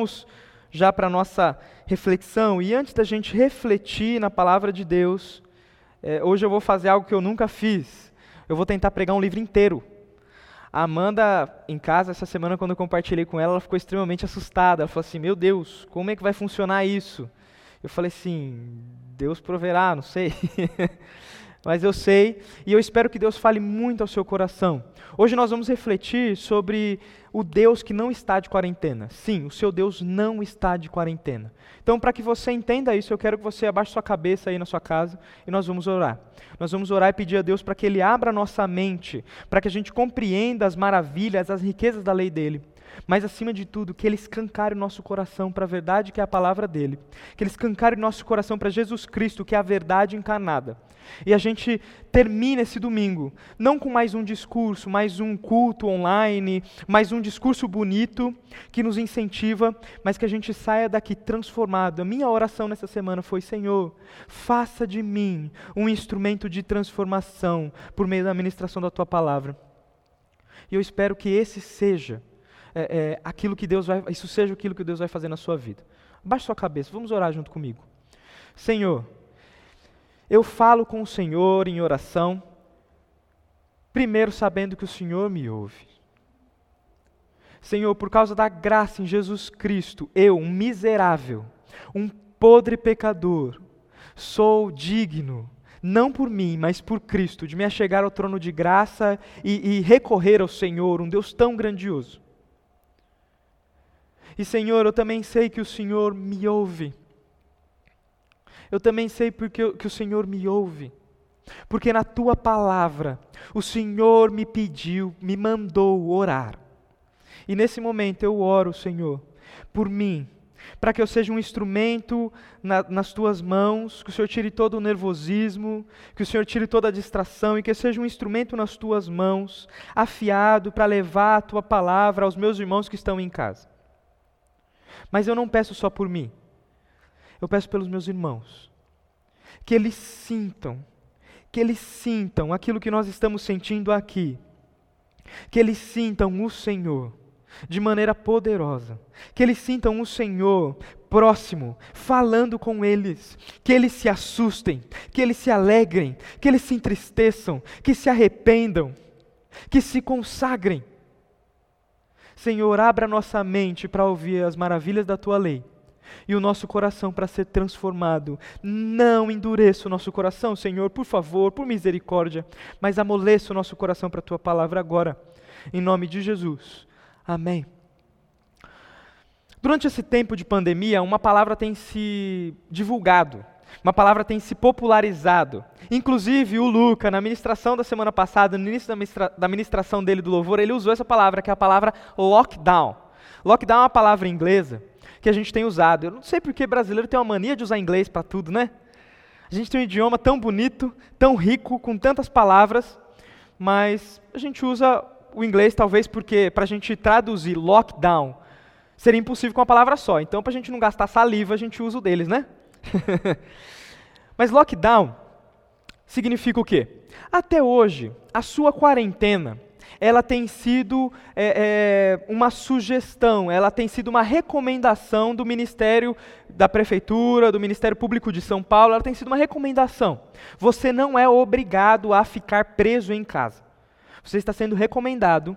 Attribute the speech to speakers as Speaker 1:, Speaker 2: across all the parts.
Speaker 1: Vamos já para a nossa reflexão. E antes da gente refletir na palavra de Deus, é, hoje eu vou fazer algo que eu nunca fiz. Eu vou tentar pregar um livro inteiro. A Amanda, em casa, essa semana, quando eu compartilhei com ela, ela ficou extremamente assustada. Ela falou assim: Meu Deus, como é que vai funcionar isso? Eu falei assim: Deus proverá, não sei. Mas eu sei e eu espero que Deus fale muito ao seu coração. Hoje nós vamos refletir sobre o Deus que não está de quarentena. Sim, o seu Deus não está de quarentena. Então, para que você entenda isso, eu quero que você abaixe sua cabeça aí na sua casa e nós vamos orar. Nós vamos orar e pedir a Deus para que Ele abra a nossa mente, para que a gente compreenda as maravilhas, as riquezas da lei dele mas acima de tudo, que Ele escancare o nosso coração para a verdade que é a palavra dEle, que Ele escancare o nosso coração para Jesus Cristo, que é a verdade encarnada. E a gente termina esse domingo, não com mais um discurso, mais um culto online, mais um discurso bonito que nos incentiva, mas que a gente saia daqui transformado. A minha oração nessa semana foi: Senhor, faça de mim um instrumento de transformação por meio da ministração da tua palavra. E eu espero que esse seja é, é, aquilo que Deus vai, isso seja aquilo que Deus vai fazer na sua vida. Baixe sua cabeça, vamos orar junto comigo. Senhor, eu falo com o Senhor em oração, primeiro sabendo que o Senhor me ouve. Senhor, por causa da graça em Jesus Cristo, eu, um miserável, um podre pecador, sou digno, não por mim, mas por Cristo, de me achegar ao trono de graça e, e recorrer ao Senhor, um Deus tão grandioso. E Senhor, eu também sei que o Senhor me ouve. Eu também sei porque, que o Senhor me ouve. Porque na tua palavra, o Senhor me pediu, me mandou orar. E nesse momento eu oro, Senhor, por mim, para que eu seja um instrumento na, nas tuas mãos, que o Senhor tire todo o nervosismo, que o Senhor tire toda a distração e que eu seja um instrumento nas tuas mãos, afiado para levar a tua palavra aos meus irmãos que estão em casa. Mas eu não peço só por mim, eu peço pelos meus irmãos. Que eles sintam, que eles sintam aquilo que nós estamos sentindo aqui. Que eles sintam o Senhor de maneira poderosa. Que eles sintam o Senhor próximo, falando com eles. Que eles se assustem, que eles se alegrem, que eles se entristeçam, que se arrependam, que se consagrem Senhor, abra nossa mente para ouvir as maravilhas da tua lei e o nosso coração para ser transformado. Não endureça o nosso coração, Senhor, por favor, por misericórdia, mas amoleça o nosso coração para a tua palavra agora, em nome de Jesus. Amém. Durante esse tempo de pandemia, uma palavra tem se divulgado uma palavra tem se popularizado. Inclusive, o Luca, na ministração da semana passada, no início da, ministra da ministração dele do louvor, ele usou essa palavra, que é a palavra lockdown. Lockdown é uma palavra inglesa que a gente tem usado. Eu não sei porque brasileiro tem uma mania de usar inglês para tudo, né? A gente tem um idioma tão bonito, tão rico, com tantas palavras, mas a gente usa o inglês talvez porque para a gente traduzir lockdown seria impossível com uma palavra só. Então, para a gente não gastar saliva, a gente usa o deles, né? Mas lockdown significa o quê? Até hoje, a sua quarentena, ela tem sido é, é, uma sugestão, ela tem sido uma recomendação do Ministério da Prefeitura, do Ministério Público de São Paulo, ela tem sido uma recomendação. Você não é obrigado a ficar preso em casa. Você está sendo recomendado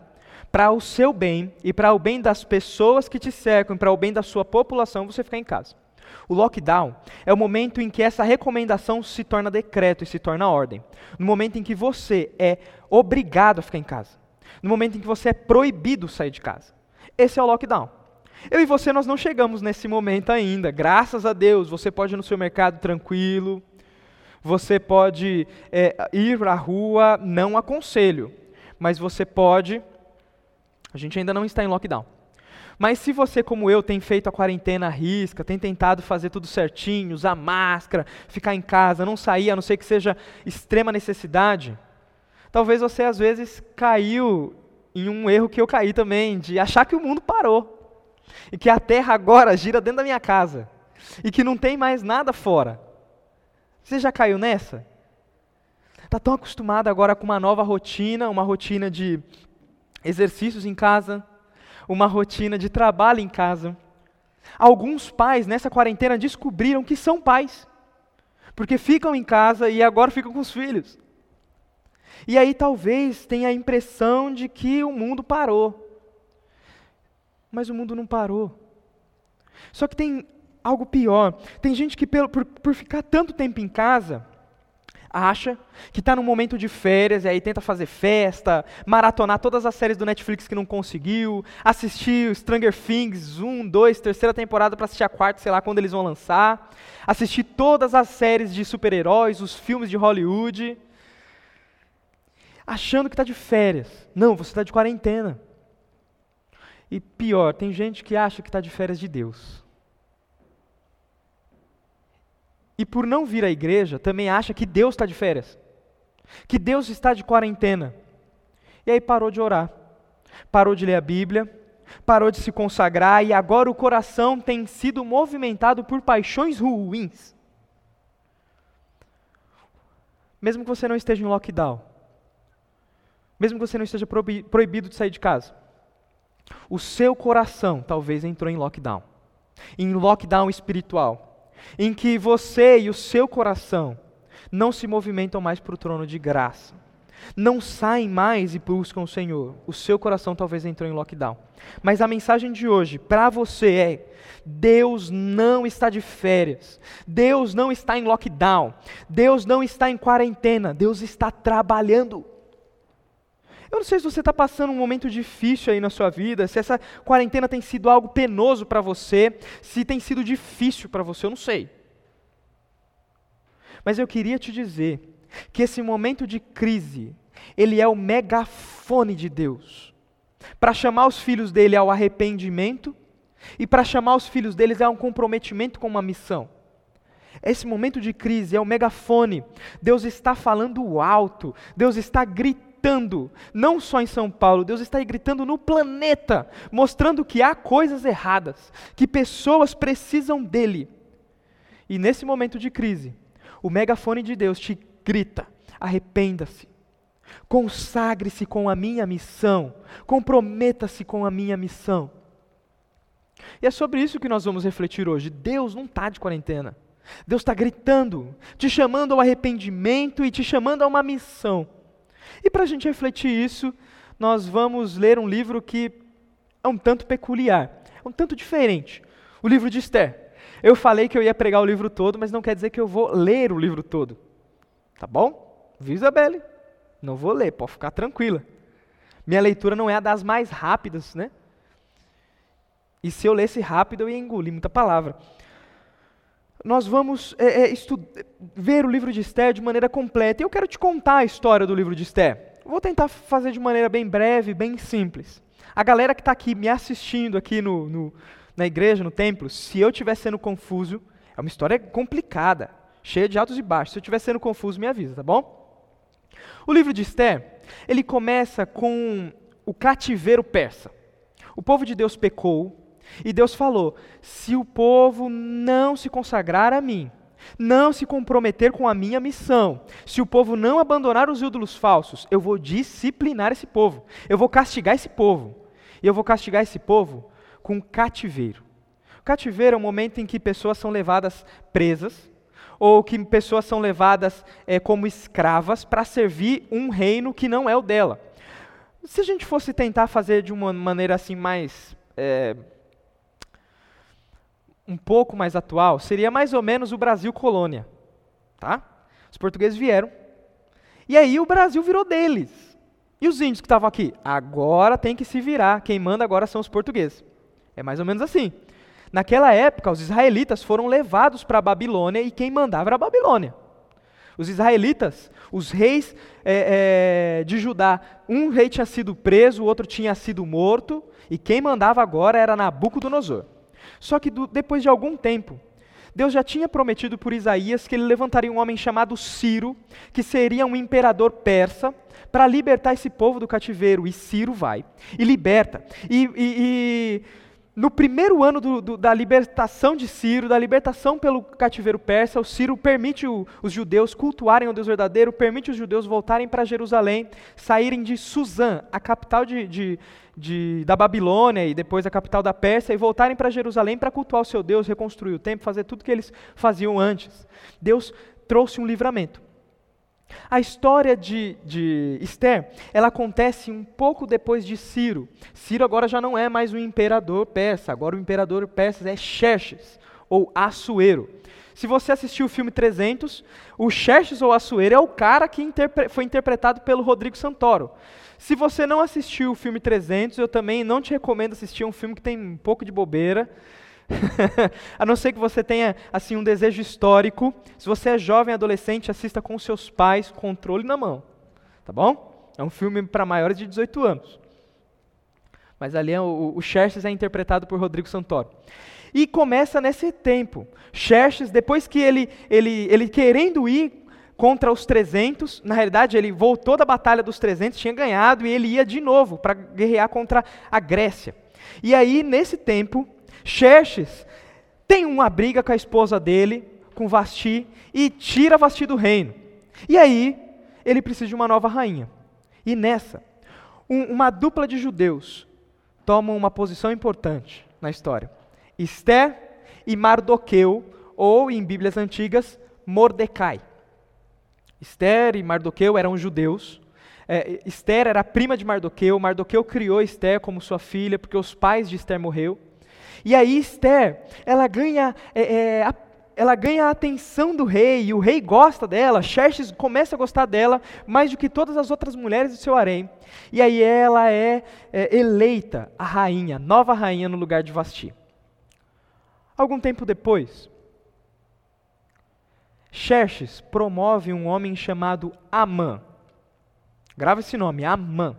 Speaker 1: para o seu bem e para o bem das pessoas que te cercam, para o bem da sua população, você ficar em casa. O lockdown é o momento em que essa recomendação se torna decreto e se torna ordem. No momento em que você é obrigado a ficar em casa. No momento em que você é proibido sair de casa. Esse é o lockdown. Eu e você, nós não chegamos nesse momento ainda. Graças a Deus, você pode ir no seu mercado tranquilo. Você pode é, ir à rua, não aconselho. Mas você pode. A gente ainda não está em lockdown. Mas se você, como eu, tem feito a quarentena à risca, tem tentado fazer tudo certinho, usar máscara, ficar em casa, não sair, a não ser que seja extrema necessidade, talvez você às vezes caiu em um erro que eu caí também, de achar que o mundo parou. E que a terra agora gira dentro da minha casa. E que não tem mais nada fora. Você já caiu nessa? Está tão acostumado agora com uma nova rotina, uma rotina de exercícios em casa, uma rotina de trabalho em casa. Alguns pais nessa quarentena descobriram que são pais, porque ficam em casa e agora ficam com os filhos. E aí talvez tenha a impressão de que o mundo parou. Mas o mundo não parou. Só que tem algo pior. Tem gente que, por, por ficar tanto tempo em casa, acha que está num momento de férias e aí tenta fazer festa, maratonar todas as séries do Netflix que não conseguiu, assistir Stranger Things 1, 2, terceira temporada para assistir a quarta, sei lá quando eles vão lançar, assistir todas as séries de super-heróis, os filmes de Hollywood, achando que está de férias. Não, você está de quarentena. E pior, tem gente que acha que está de férias de Deus. E por não vir à igreja, também acha que Deus está de férias, que Deus está de quarentena. E aí parou de orar, parou de ler a Bíblia, parou de se consagrar e agora o coração tem sido movimentado por paixões ruins. Mesmo que você não esteja em lockdown, mesmo que você não esteja proibido de sair de casa, o seu coração talvez entrou em lockdown, em lockdown espiritual em que você e o seu coração não se movimentam mais para o trono de graça, não saem mais e buscam o Senhor, o seu coração talvez entrou em lockdown. Mas a mensagem de hoje para você é: Deus não está de férias, Deus não está em lockdown, Deus não está em quarentena, Deus está trabalhando. Eu não sei se você está passando um momento difícil aí na sua vida, se essa quarentena tem sido algo penoso para você, se tem sido difícil para você, eu não sei. Mas eu queria te dizer que esse momento de crise, ele é o megafone de Deus para chamar os filhos dele ao arrependimento e para chamar os filhos deles a um comprometimento com uma missão. Esse momento de crise é o megafone. Deus está falando alto, Deus está gritando gritando, não só em São Paulo, Deus está gritando no planeta, mostrando que há coisas erradas, que pessoas precisam dele. E nesse momento de crise, o megafone de Deus te grita: arrependa-se, consagre-se com a minha missão, comprometa-se com a minha missão. E é sobre isso que nós vamos refletir hoje. Deus não está de quarentena. Deus está gritando, te chamando ao arrependimento e te chamando a uma missão. E para a gente refletir isso, nós vamos ler um livro que é um tanto peculiar, é um tanto diferente. O livro de Esther. Eu falei que eu ia pregar o livro todo, mas não quer dizer que eu vou ler o livro todo. Tá bom? Viu, Isabelle? Não vou ler, pode ficar tranquila. Minha leitura não é a das mais rápidas, né? E se eu lesse rápido, eu ia engolir muita palavra nós vamos é, é, ver o livro de Esther de maneira completa. E eu quero te contar a história do livro de Esther. Vou tentar fazer de maneira bem breve, bem simples. A galera que está aqui me assistindo aqui no, no, na igreja, no templo, se eu estiver sendo confuso, é uma história complicada, cheia de altos e baixos. Se eu estiver sendo confuso, me avisa, tá bom? O livro de Esther, ele começa com o cativeiro persa. O povo de Deus pecou, e Deus falou: se o povo não se consagrar a mim, não se comprometer com a minha missão, se o povo não abandonar os ídolos falsos, eu vou disciplinar esse povo, eu vou castigar esse povo. E eu vou castigar esse povo com cativeiro. O cativeiro é o momento em que pessoas são levadas presas, ou que pessoas são levadas é, como escravas para servir um reino que não é o dela. Se a gente fosse tentar fazer de uma maneira assim mais é, um pouco mais atual, seria mais ou menos o Brasil colônia. Tá? Os portugueses vieram. E aí o Brasil virou deles. E os índios que estavam aqui? Agora tem que se virar. Quem manda agora são os portugueses. É mais ou menos assim. Naquela época, os israelitas foram levados para a Babilônia e quem mandava era a Babilônia. Os israelitas, os reis é, é, de Judá, um rei tinha sido preso, o outro tinha sido morto, e quem mandava agora era Nabucodonosor. Só que do, depois de algum tempo, Deus já tinha prometido por Isaías que ele levantaria um homem chamado Ciro, que seria um imperador persa, para libertar esse povo do cativeiro. E Ciro vai e liberta. E, e, e no primeiro ano do, do, da libertação de Ciro, da libertação pelo cativeiro persa, o Ciro permite o, os judeus cultuarem o Deus verdadeiro, permite os judeus voltarem para Jerusalém, saírem de Suzã, a capital de, de, de, da Babilônia e depois a capital da Pérsia, e voltarem para Jerusalém para cultuar o seu Deus, reconstruir o templo, fazer tudo que eles faziam antes. Deus trouxe um livramento. A história de, de Esther, ela acontece um pouco depois de Ciro. Ciro agora já não é mais o imperador persa, agora o imperador persa é Xerxes, ou Assuero. Se você assistiu o filme 300, o Xerxes ou Assuero é o cara que interpre foi interpretado pelo Rodrigo Santoro. Se você não assistiu o filme 300, eu também não te recomendo assistir um filme que tem um pouco de bobeira. a não ser que você tenha assim um desejo histórico. Se você é jovem, adolescente, assista com seus pais, controle na mão. Tá bom? É um filme para maiores de 18 anos. Mas ali é o, o Xerxes é interpretado por Rodrigo Santoro. E começa nesse tempo. Xerxes, depois que ele, ele, ele querendo ir contra os 300, na realidade ele voltou da batalha dos 300, tinha ganhado e ele ia de novo para guerrear contra a Grécia. E aí, nesse tempo, Xerxes tem uma briga com a esposa dele, com Vasti, e tira Vasti do reino. E aí, ele precisa de uma nova rainha. E nessa, um, uma dupla de judeus tomam uma posição importante na história. Esther e Mardoqueu, ou em Bíblias antigas, Mordecai. Esther e Mardoqueu eram judeus. É, Esther era prima de Mardoqueu. Mardoqueu criou Esther como sua filha, porque os pais de Esther morreram. E aí Esther, ela ganha, é, é, a, ela ganha a atenção do rei, e o rei gosta dela, Xerxes começa a gostar dela, mais do que todas as outras mulheres do seu harém. E aí ela é, é eleita a rainha, nova rainha no lugar de Vasti. Algum tempo depois, Xerxes promove um homem chamado Amã. Grava esse nome, Amã.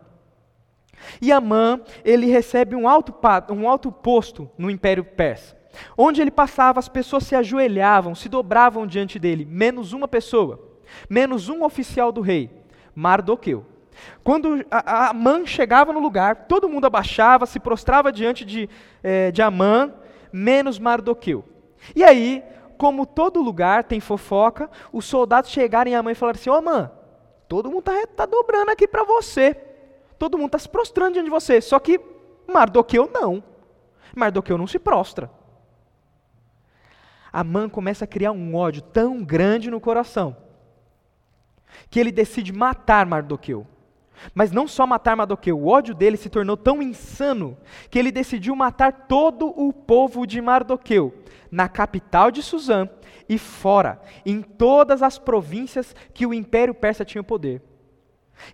Speaker 1: E Amã, ele recebe um alto, um alto posto no Império Persa. Onde ele passava, as pessoas se ajoelhavam, se dobravam diante dele, menos uma pessoa, menos um oficial do rei, Mardoqueu. Quando Amã chegava no lugar, todo mundo abaixava, se prostrava diante de, é, de Amã, menos Mardoqueu. E aí, como todo lugar tem fofoca, os soldados chegaram em Amã e falaram assim: Ô Amã, todo mundo está tá dobrando aqui para você todo mundo está se prostrando diante de você. Só que Mardoqueu não. Mardoqueu não se prostra. Amã começa a criar um ódio tão grande no coração que ele decide matar Mardoqueu. Mas não só matar Mardoqueu, o ódio dele se tornou tão insano que ele decidiu matar todo o povo de Mardoqueu, na capital de Suzã e fora, em todas as províncias que o Império Persa tinha poder.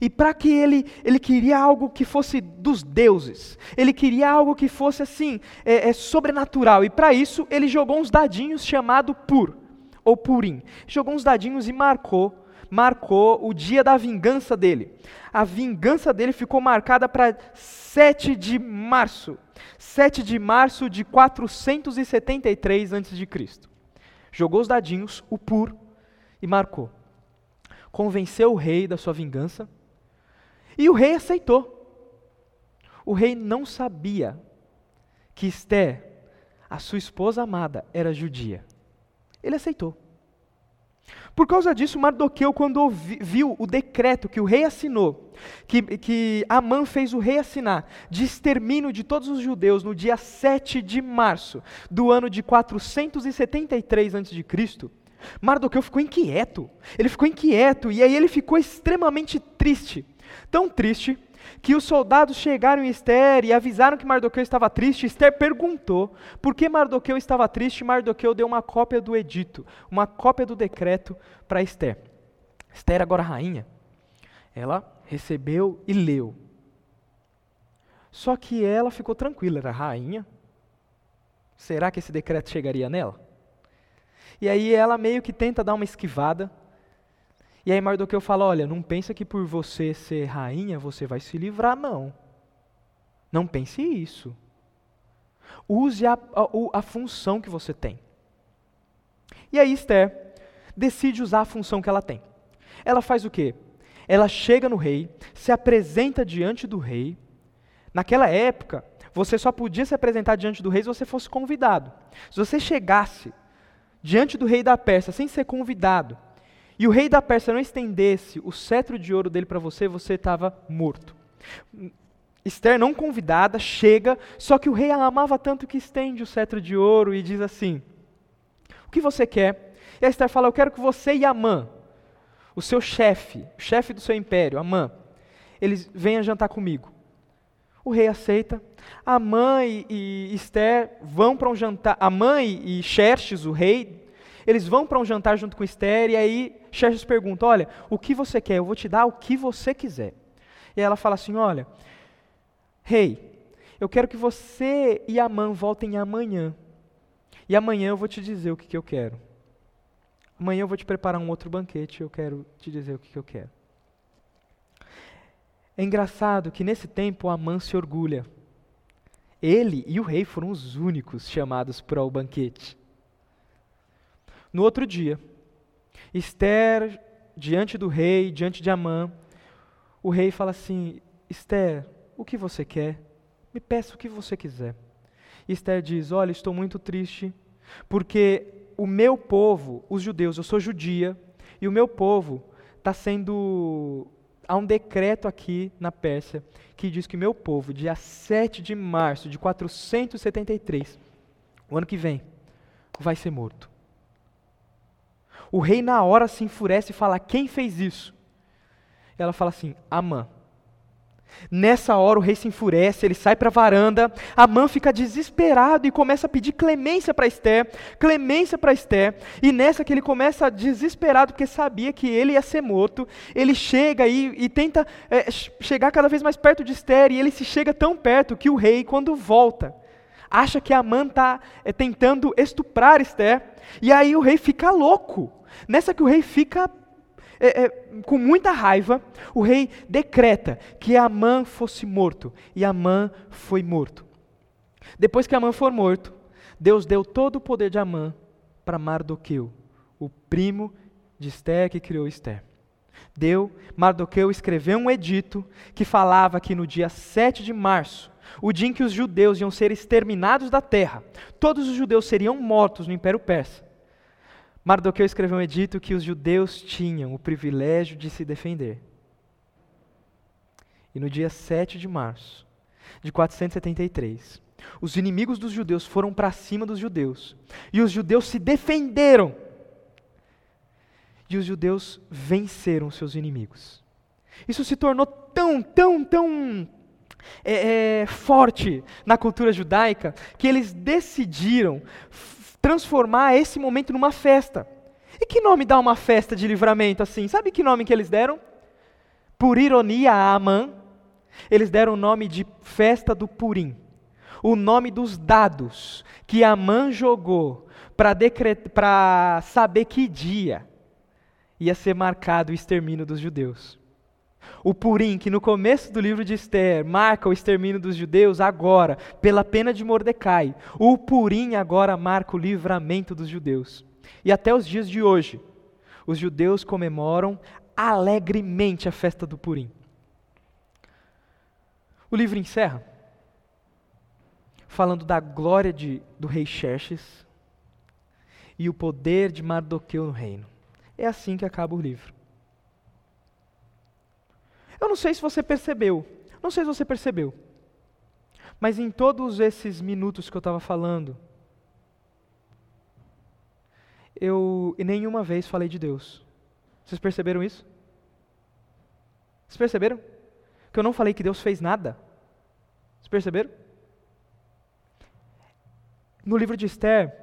Speaker 1: E para que ele, ele queria algo que fosse dos deuses, ele queria algo que fosse assim, é, é sobrenatural. E para isso ele jogou uns dadinhos chamado Pur, ou Purim. Jogou uns dadinhos e marcou, marcou o dia da vingança dele. A vingança dele ficou marcada para 7 de março. 7 de março de 473 a.C. Jogou os dadinhos, o Pur, e marcou convenceu o rei da sua vingança, e o rei aceitou. O rei não sabia que Esther, a sua esposa amada, era judia. Ele aceitou. Por causa disso, Mardoqueu, quando viu o decreto que o rei assinou, que, que Amã fez o rei assinar, de extermínio de todos os judeus no dia 7 de março do ano de 473 a.C., Mardoqueu ficou inquieto. Ele ficou inquieto e aí ele ficou extremamente triste. Tão triste que os soldados chegaram em Esther e avisaram que Mardoqueu estava triste. Esther perguntou por que Mardoqueu estava triste. Mardoqueu deu uma cópia do edito, uma cópia do decreto para Esther. Esther, agora rainha, ela recebeu e leu. Só que ela ficou tranquila, era rainha. Será que esse decreto chegaria nela? E aí ela meio que tenta dar uma esquivada. E aí Mardoqueu fala: Olha, não pensa que por você ser rainha você vai se livrar, não. Não pense isso. Use a, a, a função que você tem. E aí Esther decide usar a função que ela tem. Ela faz o quê? Ela chega no rei, se apresenta diante do rei. Naquela época, você só podia se apresentar diante do rei se você fosse convidado. Se você chegasse diante do rei da Pérsia sem ser convidado, e o rei da Pérsia não estendesse o cetro de ouro dele para você, você estava morto. Esther, não convidada, chega, só que o rei a amava tanto que estende o cetro de ouro e diz assim: O que você quer? E a Esther fala: Eu quero que você e Amã, o seu chefe, o chefe do seu império, Amã, eles venham jantar comigo. O rei aceita. A mãe e Esther vão para um jantar. A mãe e Xerxes, o rei, eles vão para um jantar junto com Esther. E aí Xerxes pergunta: Olha, o que você quer? Eu vou te dar o que você quiser. E ela fala assim: Olha, rei, eu quero que você e Amã voltem amanhã. E amanhã eu vou te dizer o que, que eu quero. Amanhã eu vou te preparar um outro banquete eu quero te dizer o que, que eu quero. É engraçado que nesse tempo Amã se orgulha. Ele e o rei foram os únicos chamados para o banquete. No outro dia, Esther, diante do rei, diante de Amã, o rei fala assim: Esther, o que você quer? Me peça o que você quiser. Esther diz: Olha, estou muito triste, porque o meu povo, os judeus, eu sou judia, e o meu povo está sendo há um decreto aqui na Pérsia que diz que meu povo, dia 7 de março de 473, o ano que vem, vai ser morto. O rei, na hora, se enfurece e fala: Quem fez isso? Ela fala assim: Amã. Nessa hora o rei se enfurece, ele sai para a varanda, Amã fica desesperado e começa a pedir clemência para Esther, clemência para Esther, e nessa que ele começa desesperado porque sabia que ele ia ser morto, ele chega e, e tenta é, chegar cada vez mais perto de Esther, e ele se chega tão perto que o rei, quando volta, acha que Amã está é, tentando estuprar Esther, e aí o rei fica louco. Nessa que o rei fica é, é, com muita raiva, o rei decreta que Amã fosse morto, e Amã foi morto. Depois que Amã for morto, Deus deu todo o poder de Amã para Mardoqueu, o primo de Esther que criou Esther. Deu, Mardoqueu escreveu um edito que falava que no dia 7 de março, o dia em que os judeus iam ser exterminados da terra, todos os judeus seriam mortos no Império Persa. Mardoqueu escreveu um edito que os judeus tinham o privilégio de se defender. E no dia 7 de março de 473, os inimigos dos judeus foram para cima dos judeus. E os judeus se defenderam. E os judeus venceram seus inimigos. Isso se tornou tão, tão, tão é, é, forte na cultura judaica que eles decidiram transformar esse momento numa festa. E que nome dá uma festa de livramento assim? Sabe que nome que eles deram? Por ironia a Amã, eles deram o nome de festa do Purim. O nome dos dados que Amã jogou para saber que dia ia ser marcado o extermínio dos judeus. O Purim, que no começo do livro de Esther marca o extermínio dos judeus, agora, pela pena de Mordecai, o Purim agora marca o livramento dos judeus. E até os dias de hoje, os judeus comemoram alegremente a festa do Purim. O livro encerra falando da glória de, do rei Xerxes e o poder de Mardoqueu no reino. É assim que acaba o livro. Eu não sei se você percebeu, não sei se você percebeu, mas em todos esses minutos que eu estava falando, eu nenhuma vez falei de Deus. Vocês perceberam isso? Vocês perceberam? Que eu não falei que Deus fez nada. Vocês perceberam? No livro de Esther,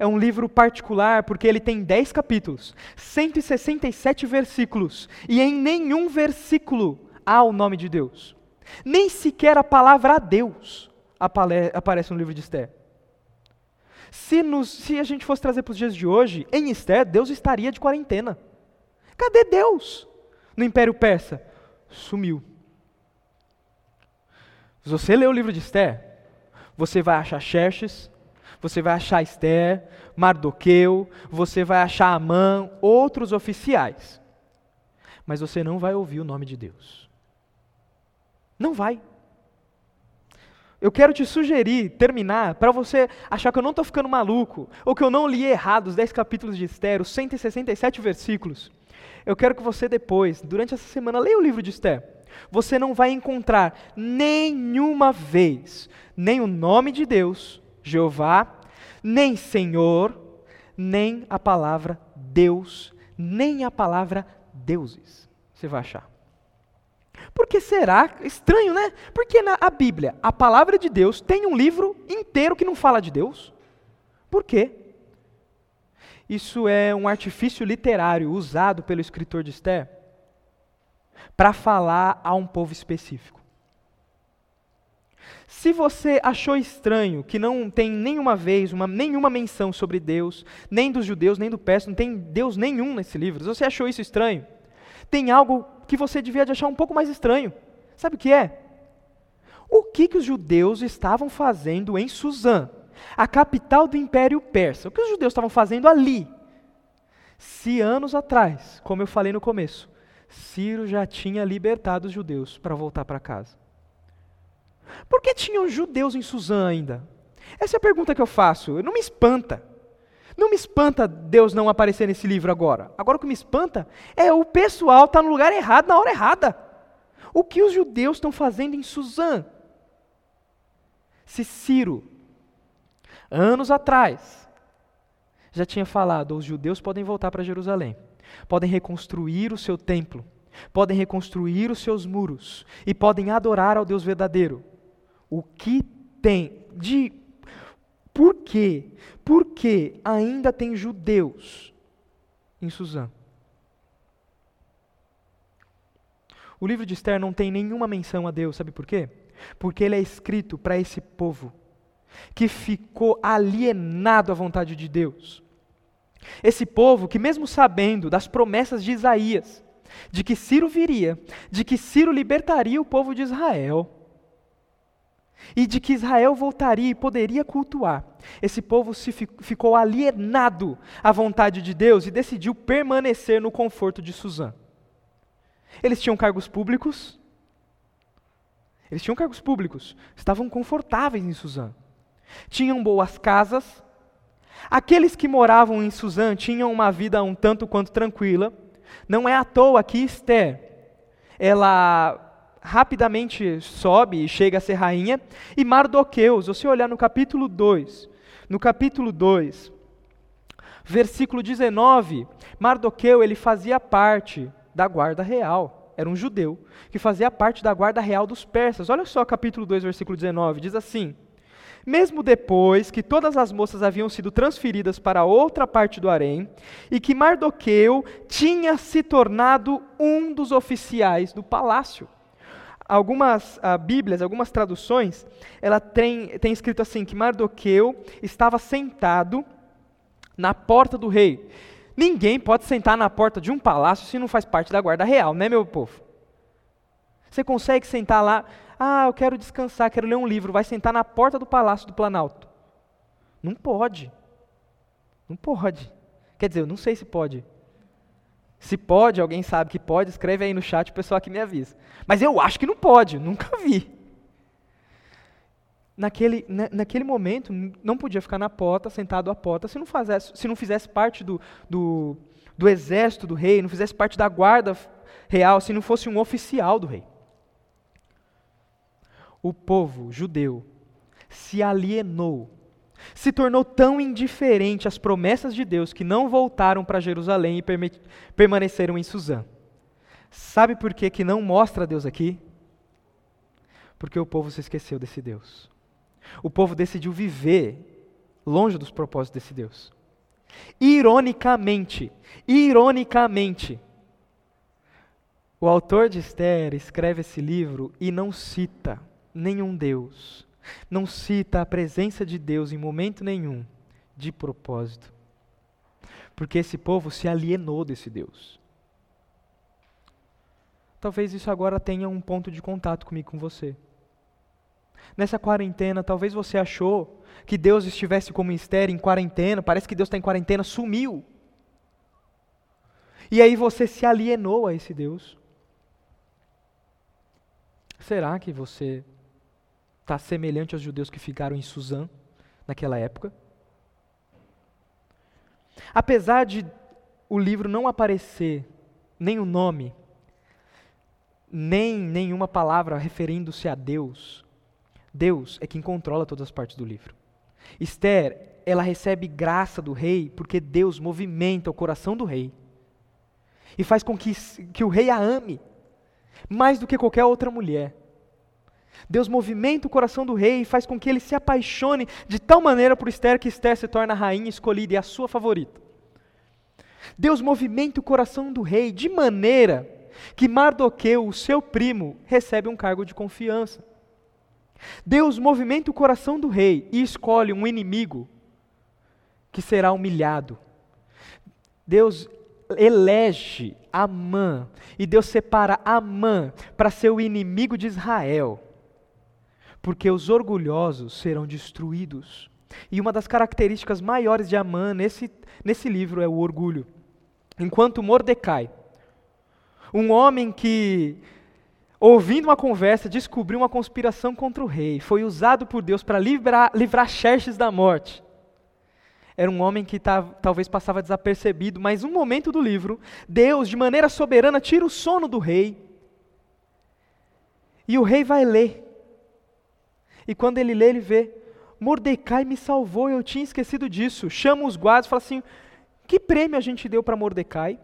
Speaker 1: é um livro particular porque ele tem 10 capítulos, 167 versículos, e em nenhum versículo há o nome de Deus. Nem sequer a palavra a Deus aparece no livro de Esther. Se, nos, se a gente fosse trazer para os dias de hoje, em Esther, Deus estaria de quarentena. Cadê Deus no Império Persa? Sumiu. Se você ler o livro de Esther, você vai achar Xerxes, você vai achar Esther, Mardoqueu, você vai achar Amã, outros oficiais. Mas você não vai ouvir o nome de Deus. Não vai. eu quero te sugerir, terminar, para você achar que eu não estou ficando maluco, ou que eu não li errado os 10 capítulos de Esther, os 167 versículos. Eu quero que você depois, durante essa semana, leia o livro de Esther. Você não vai encontrar nenhuma vez, nem o nome de Deus, Jeová, nem Senhor, nem a palavra Deus, nem a palavra deuses. Você vai achar. Por que será? Estranho, né? Porque na a Bíblia, a palavra de Deus, tem um livro inteiro que não fala de Deus. Por quê? Isso é um artifício literário usado pelo escritor de Esther para falar a um povo específico. Se você achou estranho que não tem nenhuma vez, uma, nenhuma menção sobre Deus, nem dos judeus, nem do persa, não tem Deus nenhum nesse livro, se você achou isso estranho, tem algo que você devia achar um pouco mais estranho. Sabe o que é? O que, que os judeus estavam fazendo em Suzã, a capital do Império Persa? O que os judeus estavam fazendo ali? Se anos atrás, como eu falei no começo, Ciro já tinha libertado os judeus para voltar para casa. Por que tinham judeus em Suzã ainda? Essa é a pergunta que eu faço. Não me espanta. Não me espanta Deus não aparecer nesse livro agora. Agora o que me espanta é o pessoal estar tá no lugar errado na hora errada. O que os judeus estão fazendo em Suzã? Se Ciro, anos atrás, já tinha falado, os judeus podem voltar para Jerusalém, podem reconstruir o seu templo, podem reconstruir os seus muros e podem adorar ao Deus verdadeiro. O que tem de por quê? Porque ainda tem judeus em Suzã. O livro de Esther não tem nenhuma menção a Deus, sabe por quê? Porque ele é escrito para esse povo que ficou alienado à vontade de Deus. Esse povo que, mesmo sabendo das promessas de Isaías, de que Ciro viria, de que Ciro libertaria o povo de Israel, e de que Israel voltaria e poderia cultuar. Esse povo se ficou alienado à vontade de Deus e decidiu permanecer no conforto de Suzã. Eles tinham cargos públicos, eles tinham cargos públicos, estavam confortáveis em Suzã. Tinham boas casas. Aqueles que moravam em Suzã tinham uma vida um tanto quanto tranquila. Não é à toa que Esther, ela rapidamente sobe e chega a ser rainha, e Mardoqueus, se você olhar no capítulo 2, no capítulo 2, versículo 19, Mardoqueu, ele fazia parte da guarda real, era um judeu, que fazia parte da guarda real dos persas. Olha só capítulo 2, versículo 19, diz assim: mesmo depois que todas as moças haviam sido transferidas para outra parte do harém, e que Mardoqueu tinha se tornado um dos oficiais do palácio algumas uh, Bíblias, algumas traduções, ela tem, tem escrito assim, que Mardoqueu estava sentado na porta do rei. Ninguém pode sentar na porta de um palácio se não faz parte da guarda real, né, meu povo? Você consegue sentar lá, ah, eu quero descansar, quero ler um livro, vai sentar na porta do palácio do Planalto. Não pode. Não pode. Quer dizer, eu não sei se pode. Se pode, alguém sabe que pode, escreve aí no chat o pessoal aqui me avisa. Mas eu acho que não pode, nunca vi. Naquele, na, naquele momento, não podia ficar na porta, sentado à porta, se não, fazesse, se não fizesse parte do, do, do exército do rei, não fizesse parte da guarda real, se não fosse um oficial do rei. O povo judeu se alienou se tornou tão indiferente às promessas de Deus que não voltaram para Jerusalém e permaneceram em Suzã. Sabe por que, que não mostra Deus aqui? Porque o povo se esqueceu desse Deus. O povo decidiu viver longe dos propósitos desse Deus. Ironicamente, ironicamente, o autor de Esther escreve esse livro e não cita nenhum Deus, não cita a presença de Deus em momento nenhum, de propósito. Porque esse povo se alienou desse Deus. Talvez isso agora tenha um ponto de contato comigo, com você. Nessa quarentena, talvez você achou que Deus estivesse como Esther em quarentena, parece que Deus está em quarentena, sumiu. E aí você se alienou a esse Deus. Será que você está semelhante aos judeus que ficaram em Suzã naquela época. Apesar de o livro não aparecer nem o nome, nem nenhuma palavra referindo-se a Deus, Deus é quem controla todas as partes do livro. Esther, ela recebe graça do rei porque Deus movimenta o coração do rei e faz com que, que o rei a ame mais do que qualquer outra mulher. Deus movimenta o coração do rei e faz com que ele se apaixone de tal maneira por Esther que Esther se torna a rainha escolhida e a sua favorita. Deus movimenta o coração do rei de maneira que Mardoqueu, o seu primo, recebe um cargo de confiança. Deus movimenta o coração do rei e escolhe um inimigo que será humilhado. Deus elege Amã e Deus separa Amã para ser o inimigo de Israel, porque os orgulhosos serão destruídos. E uma das características maiores de Amã nesse, nesse livro é o orgulho. Enquanto Mordecai, um homem que, ouvindo uma conversa, descobriu uma conspiração contra o rei, foi usado por Deus para livrar, livrar Xerxes da morte era um homem que tá, talvez passava desapercebido, mas um momento do livro, Deus, de maneira soberana, tira o sono do rei. E o rei vai ler. E quando ele lê, ele vê: Mordecai me salvou, eu tinha esquecido disso. Chama os guardas e fala assim: Que prêmio a gente deu para Mordecai?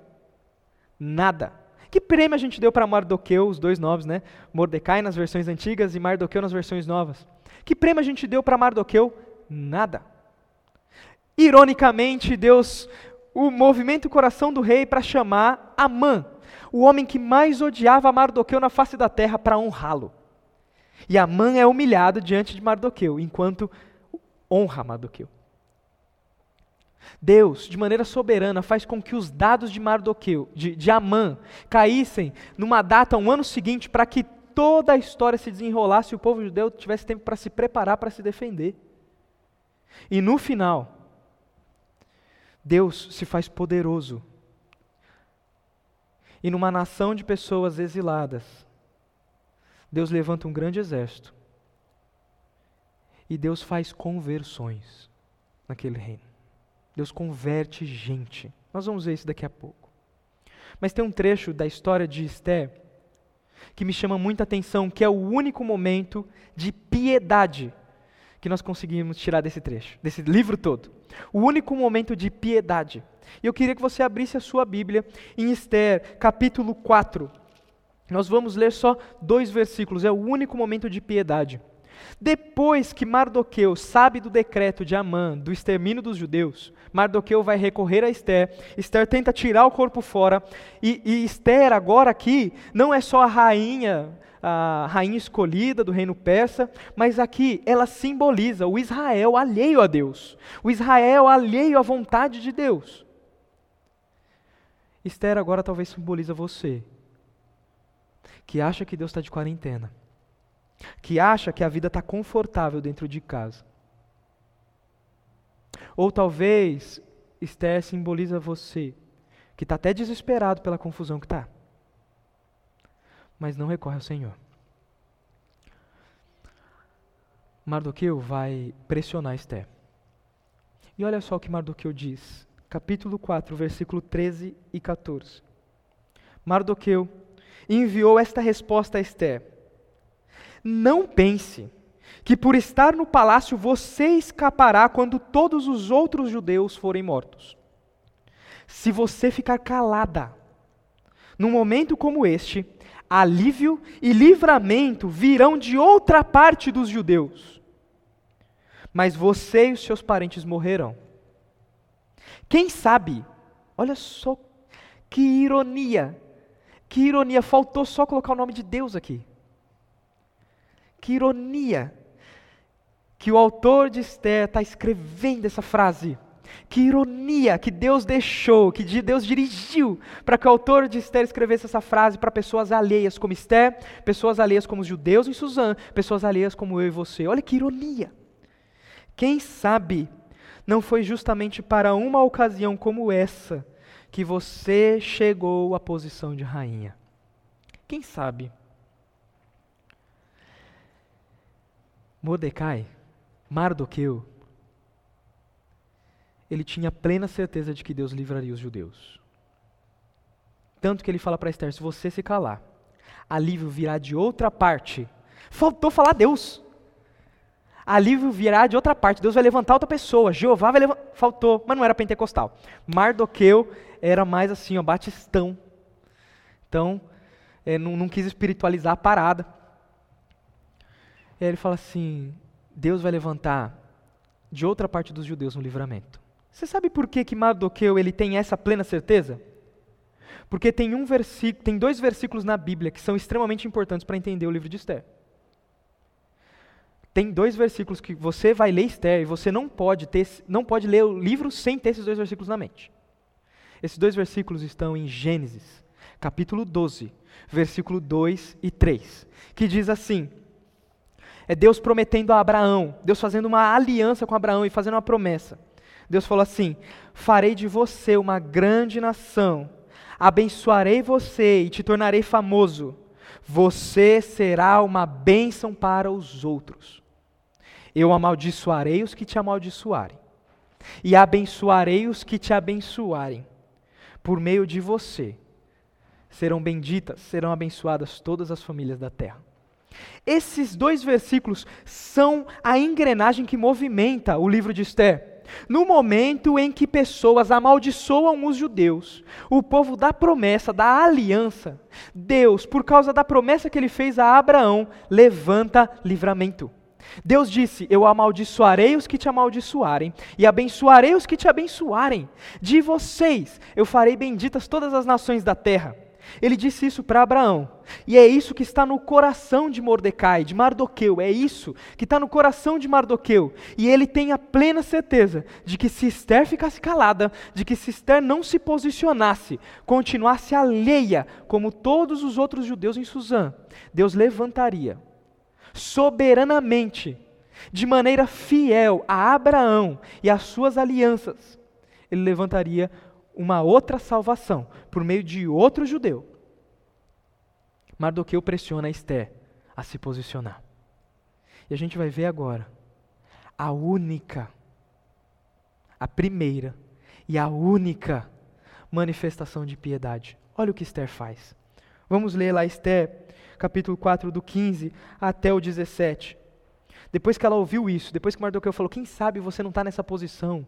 Speaker 1: Nada. Que prêmio a gente deu para Mardoqueu, os dois nomes, né? Mordecai nas versões antigas e Mardoqueu nas versões novas. Que prêmio a gente deu para Mardoqueu? Nada. Ironicamente, Deus o movimenta o coração do rei para chamar Amã, o homem que mais odiava Mardoqueu na face da terra, para honrá-lo. E Amã é humilhado diante de Mardoqueu, enquanto honra Mardoqueu. Deus, de maneira soberana, faz com que os dados de Mardoqueu, de, de Amã, caíssem numa data, um ano seguinte, para que toda a história se desenrolasse e o povo judeu tivesse tempo para se preparar para se defender. E no final, Deus se faz poderoso. E numa nação de pessoas exiladas, Deus levanta um grande exército. E Deus faz conversões naquele reino. Deus converte gente. Nós vamos ver isso daqui a pouco. Mas tem um trecho da história de Esté que me chama muita atenção, que é o único momento de piedade que nós conseguimos tirar desse trecho, desse livro todo. O único momento de piedade. E eu queria que você abrisse a sua Bíblia em Esther, capítulo 4. Nós vamos ler só dois versículos, é o único momento de piedade. Depois que Mardoqueu sabe do decreto de Amã, do extermínio dos judeus, Mardoqueu vai recorrer a Esther, Esther tenta tirar o corpo fora, e, e Esther agora aqui não é só a rainha a rainha escolhida do reino persa, mas aqui ela simboliza o Israel alheio a Deus, o Israel alheio à vontade de Deus. Esther agora talvez simboliza você, que acha que Deus está de quarentena, que acha que a vida está confortável dentro de casa. Ou talvez Esther simboliza você, que está até desesperado pela confusão que está mas não recorre ao Senhor. Mardoqueu vai pressionar Esther. E olha só o que Mardoqueu diz, capítulo 4, versículo 13 e 14. Mardoqueu enviou esta resposta a Esther: Não pense que por estar no palácio você escapará quando todos os outros judeus forem mortos. Se você ficar calada, num momento como este, alívio e livramento virão de outra parte dos judeus. Mas você e os seus parentes morrerão. Quem sabe, olha só que ironia, que ironia, faltou só colocar o nome de Deus aqui. Que ironia, que o autor de Esther está escrevendo essa frase. Que ironia que Deus deixou, que Deus dirigiu para que o autor de Esther escrevesse essa frase para pessoas alheias como Esther, pessoas alheias como os judeus em Suzã, pessoas alheias como eu e você. Olha que ironia. Quem sabe não foi justamente para uma ocasião como essa que você chegou à posição de rainha? Quem sabe? Mordecai, Mardoqueu, ele tinha plena certeza de que Deus livraria os judeus. Tanto que ele fala para Esther: se você se calar, alívio virá de outra parte. Faltou falar Deus. Alívio virá de outra parte. Deus vai levantar outra pessoa. Jeová vai levantar. Faltou, mas não era pentecostal. Mardoqueu era mais assim, ó, batistão. Então, é, não, não quis espiritualizar a parada. E aí ele fala assim: Deus vai levantar de outra parte dos judeus um livramento. Você sabe por que, que Mardoqueu ele tem essa plena certeza? Porque tem um versículo, tem dois versículos na Bíblia que são extremamente importantes para entender o livro de Esther. Tem dois versículos que você vai ler Esther e você não pode ter, não pode ler o livro sem ter esses dois versículos na mente. Esses dois versículos estão em Gênesis, capítulo 12, versículo 2 e 3, que diz assim: É Deus prometendo a Abraão, Deus fazendo uma aliança com Abraão e fazendo uma promessa. Deus falou assim: Farei de você uma grande nação abençoarei você e te tornarei famoso. Você será uma bênção para os outros. Eu amaldiçoarei os que te amaldiçoarem, e abençoarei os que te abençoarem. Por meio de você serão benditas, serão abençoadas todas as famílias da terra. Esses dois versículos são a engrenagem que movimenta o livro de Esther. No momento em que pessoas amaldiçoam os judeus, o povo da promessa, da aliança, Deus, por causa da promessa que ele fez a Abraão, levanta livramento. Deus disse: Eu amaldiçoarei os que te amaldiçoarem, e abençoarei os que te abençoarem. De vocês eu farei benditas todas as nações da terra. Ele disse isso para Abraão. E é isso que está no coração de Mordecai, de Mardoqueu. É isso que está no coração de Mardoqueu. E ele tem a plena certeza de que se Esther ficasse calada, de que se Esther não se posicionasse, continuasse alheia, como todos os outros judeus em Suzã, Deus levantaria soberanamente, de maneira fiel a Abraão e às suas alianças. Ele levantaria uma outra salvação por meio de outro judeu. Mardoqueu pressiona Esté a se posicionar. E a gente vai ver agora a única, a primeira e a única manifestação de piedade. Olha o que Esther faz. Vamos ler lá Esther, capítulo 4, do 15 até o 17. Depois que ela ouviu isso, depois que Mardoqueu falou: Quem sabe você não está nessa posição?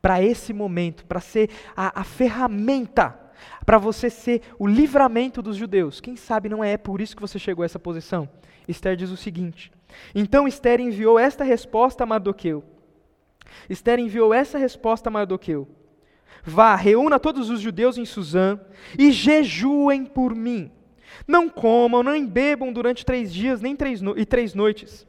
Speaker 1: para esse momento, para ser a, a ferramenta, para você ser o livramento dos judeus. Quem sabe não é por isso que você chegou a essa posição? Esther diz o seguinte: Então Esther enviou esta resposta a Mardoqueu. Esther enviou essa resposta a Mardoqueu: Vá, reúna todos os judeus em Suzã e jejuem por mim. Não comam, nem bebam durante três dias nem três no e três noites.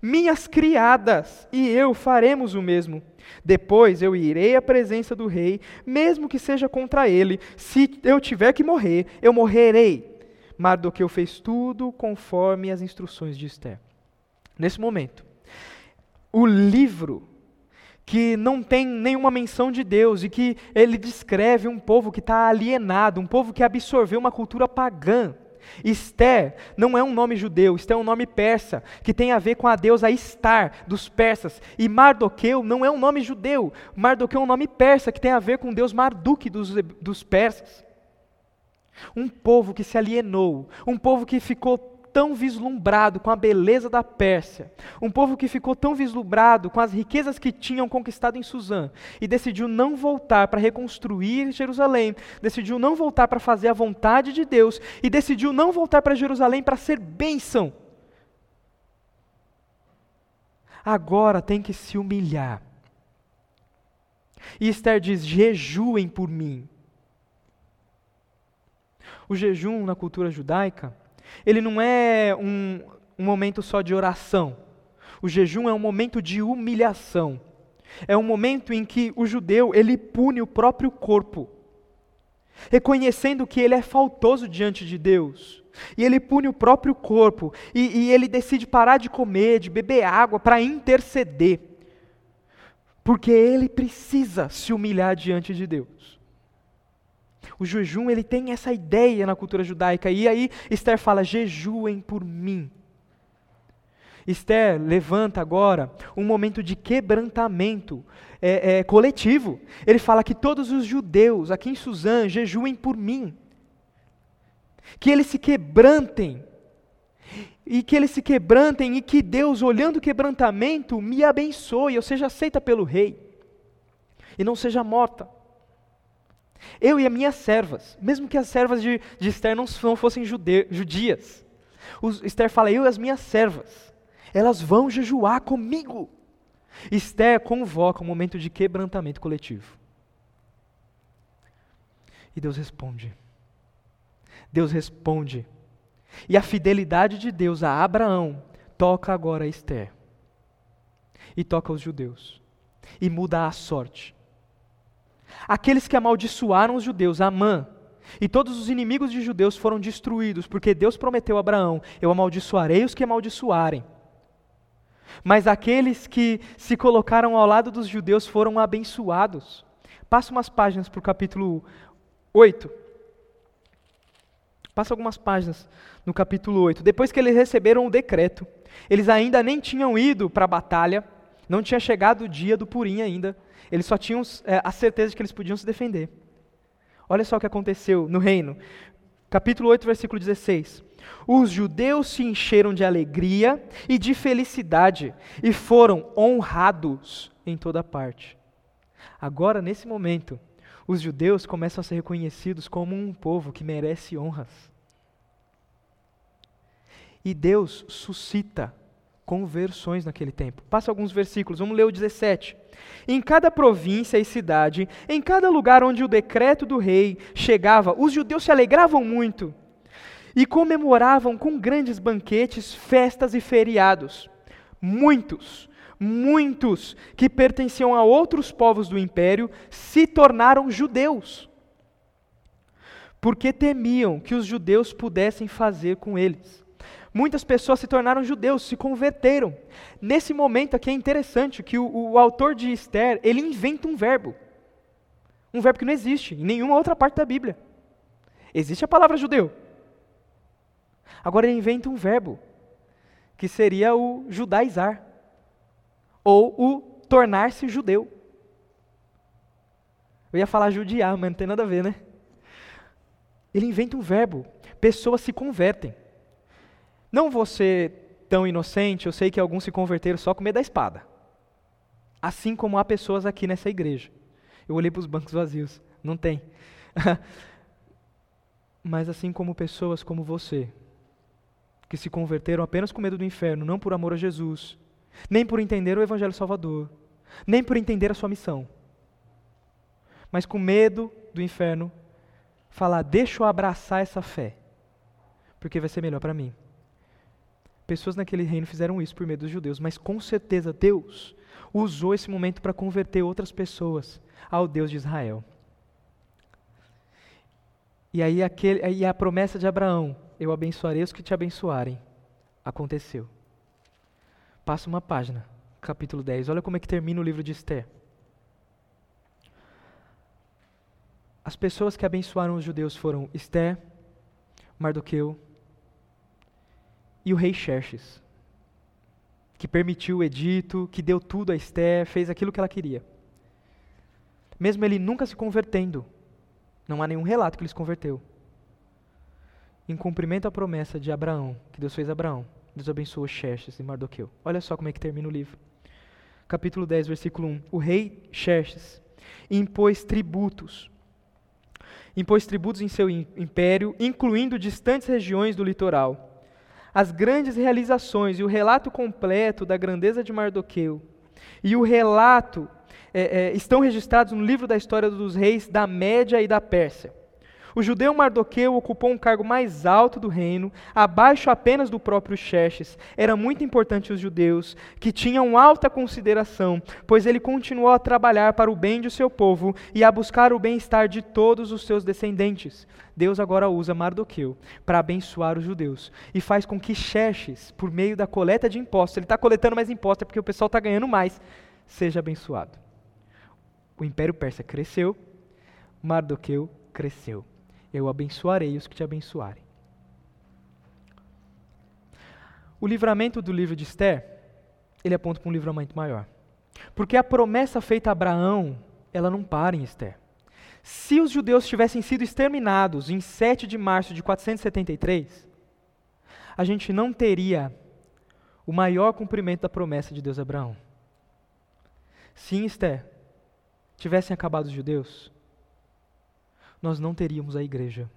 Speaker 1: Minhas criadas e eu faremos o mesmo. Depois eu irei à presença do rei, mesmo que seja contra ele. Se eu tiver que morrer, eu morrerei. Mardoqueu fez tudo conforme as instruções de Esther. Nesse momento, o livro que não tem nenhuma menção de Deus e que ele descreve um povo que está alienado, um povo que absorveu uma cultura pagã. Esther não é um nome judeu, Esther é um nome persa, que tem a ver com a deusa Estar, dos persas. E Mardoqueu não é um nome judeu, Mardoqueu é um nome persa, que tem a ver com o deus Marduk dos, dos persas. Um povo que se alienou, um povo que ficou tão vislumbrado com a beleza da Pérsia, um povo que ficou tão vislumbrado com as riquezas que tinham conquistado em Suzã e decidiu não voltar para reconstruir Jerusalém, decidiu não voltar para fazer a vontade de Deus e decidiu não voltar para Jerusalém para ser bênção. Agora tem que se humilhar. E Esther diz: jejuem por mim. O jejum na cultura judaica ele não é um, um momento só de oração. O jejum é um momento de humilhação. É um momento em que o judeu ele pune o próprio corpo, reconhecendo que ele é faltoso diante de Deus. E ele pune o próprio corpo, e, e ele decide parar de comer, de beber água, para interceder, porque ele precisa se humilhar diante de Deus. O jejum, ele tem essa ideia na cultura judaica. E aí Esther fala: jejuem por mim. Esther levanta agora um momento de quebrantamento é, é, coletivo. Ele fala que todos os judeus aqui em Suzã jejuem por mim. Que eles se quebrantem. E que eles se quebrantem e que Deus, olhando o quebrantamento, me abençoe, eu seja aceita pelo rei. E não seja morta. Eu e as minhas servas, mesmo que as servas de, de Esther não, não fossem jude, judias. Os, Esther fala, eu e as minhas servas elas vão jejuar comigo. Esther convoca um momento de quebrantamento coletivo. E Deus responde. Deus responde. E a fidelidade de Deus a Abraão toca agora a Esther. E toca os judeus. E muda a sorte. Aqueles que amaldiçoaram os judeus, Amã, e todos os inimigos de judeus foram destruídos, porque Deus prometeu a Abraão: Eu amaldiçoarei os que amaldiçoarem mas aqueles que se colocaram ao lado dos judeus foram abençoados. Passa umas páginas para o capítulo 8. Passa algumas páginas no capítulo 8. Depois que eles receberam o decreto, eles ainda nem tinham ido para a batalha, não tinha chegado o dia do Purim ainda, eles só tinham é, a certeza de que eles podiam se defender. Olha só o que aconteceu no reino. Capítulo 8, versículo 16. Os judeus se encheram de alegria e de felicidade e foram honrados em toda parte. Agora, nesse momento, os judeus começam a ser reconhecidos como um povo que merece honras. E Deus suscita conversões naquele tempo. Passa alguns versículos, vamos ler o 17. Em cada província e cidade, em cada lugar onde o decreto do rei chegava, os judeus se alegravam muito e comemoravam com grandes banquetes, festas e feriados. Muitos, muitos que pertenciam a outros povos do império se tornaram judeus, porque temiam que os judeus pudessem fazer com eles. Muitas pessoas se tornaram judeus, se converteram. Nesse momento aqui é interessante que o, o autor de Esther, ele inventa um verbo. Um verbo que não existe em nenhuma outra parte da Bíblia. Existe a palavra judeu, Agora ele inventa um verbo, que seria o judaizar, ou o tornar-se judeu. Eu ia falar judiar, mas não tem nada a ver, né? Ele inventa um verbo, pessoas se convertem. Não você tão inocente, eu sei que alguns se converteram só com medo da espada. Assim como há pessoas aqui nessa igreja. Eu olhei para os bancos vazios, não tem. Mas assim como pessoas como você, que se converteram apenas com medo do inferno, não por amor a Jesus, nem por entender o Evangelho Salvador, nem por entender a sua missão, mas com medo do inferno, falar: deixa eu abraçar essa fé, porque vai ser melhor para mim. Pessoas naquele reino fizeram isso por medo dos judeus, mas com certeza Deus usou esse momento para converter outras pessoas ao Deus de Israel. E aí, aquele, aí a promessa de Abraão, eu abençoarei os que te abençoarem. Aconteceu. Passa uma página, capítulo 10. Olha como é que termina o livro de Esther. As pessoas que abençoaram os judeus foram Esther, Mardoqueu e o rei Xerxes, que permitiu o edito, que deu tudo a Esther, fez aquilo que ela queria. Mesmo ele nunca se convertendo, não há nenhum relato que ele se converteu em cumprimento à promessa de Abraão, que Deus fez a Abraão, Deus abençoou Xerxes e Mardoqueu. Olha só como é que termina o livro. Capítulo 10, versículo 1. O rei Xerxes impôs tributos. Impôs tributos em seu império, incluindo distantes regiões do litoral. As grandes realizações e o relato completo da grandeza de Mardoqueu e o relato é, é, estão registrados no livro da história dos reis da Média e da Pérsia. O judeu Mardoqueu ocupou um cargo mais alto do reino, abaixo apenas do próprio Xerxes. Era muito importante os judeus, que tinham alta consideração, pois ele continuou a trabalhar para o bem de seu povo e a buscar o bem-estar de todos os seus descendentes. Deus agora usa Mardoqueu para abençoar os judeus e faz com que Xerxes, por meio da coleta de impostos, ele está coletando mais impostos é porque o pessoal está ganhando mais, seja abençoado. O Império Persa cresceu, Mardoqueu cresceu eu abençoarei os que te abençoarem. o livramento do livro de Esther, ele aponta para um livramento maior. Porque a promessa feita a Abraão, ela não para em Esther. Se os judeus tivessem sido exterminados em 7 de março de 473, a gente não teria o maior cumprimento da promessa de Deus a Abraão. Se em Esther tivessem acabado os judeus, nós não teríamos a igreja.